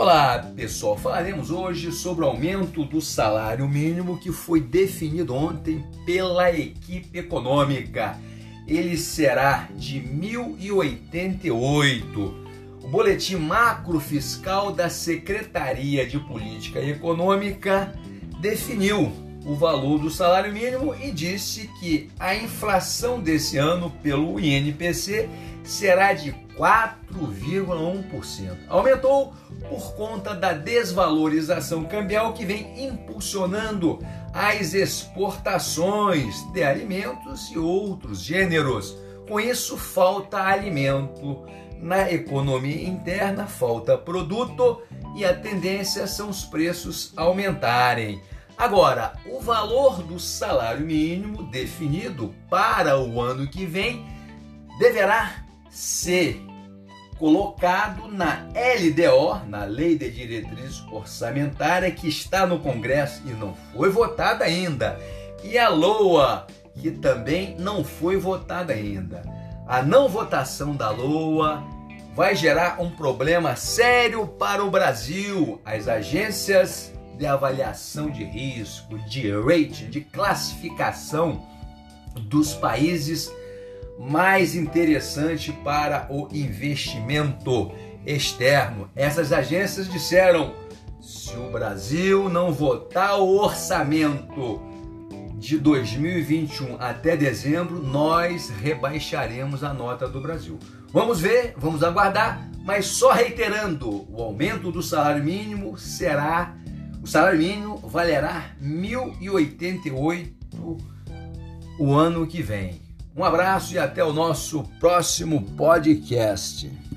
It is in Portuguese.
Olá, pessoal. Falaremos hoje sobre o aumento do salário mínimo que foi definido ontem pela equipe econômica. Ele será de 1.088. O boletim macro fiscal da Secretaria de Política Econômica definiu o valor do salário mínimo e disse que a inflação desse ano pelo INPC será de 4,1%. Aumentou por conta da desvalorização cambial que vem impulsionando as exportações de alimentos e outros gêneros. Com isso, falta alimento na economia interna, falta produto e a tendência são os preços aumentarem. Agora, o valor do salário mínimo definido para o ano que vem deverá ser colocado na LDO, na Lei de Diretriz Orçamentária, que está no Congresso e não foi votada ainda, e a LOA, que também não foi votada ainda. A não votação da LOA vai gerar um problema sério para o Brasil. As agências de avaliação de risco, de rating, de classificação dos países mais interessante para o investimento externo. Essas agências disseram: se o Brasil não votar o orçamento de 2021 até dezembro, nós rebaixaremos a nota do Brasil. Vamos ver, vamos aguardar, mas só reiterando, o aumento do salário mínimo será o salário mínimo valerá 1.088 o ano que vem. Um abraço e até o nosso próximo podcast.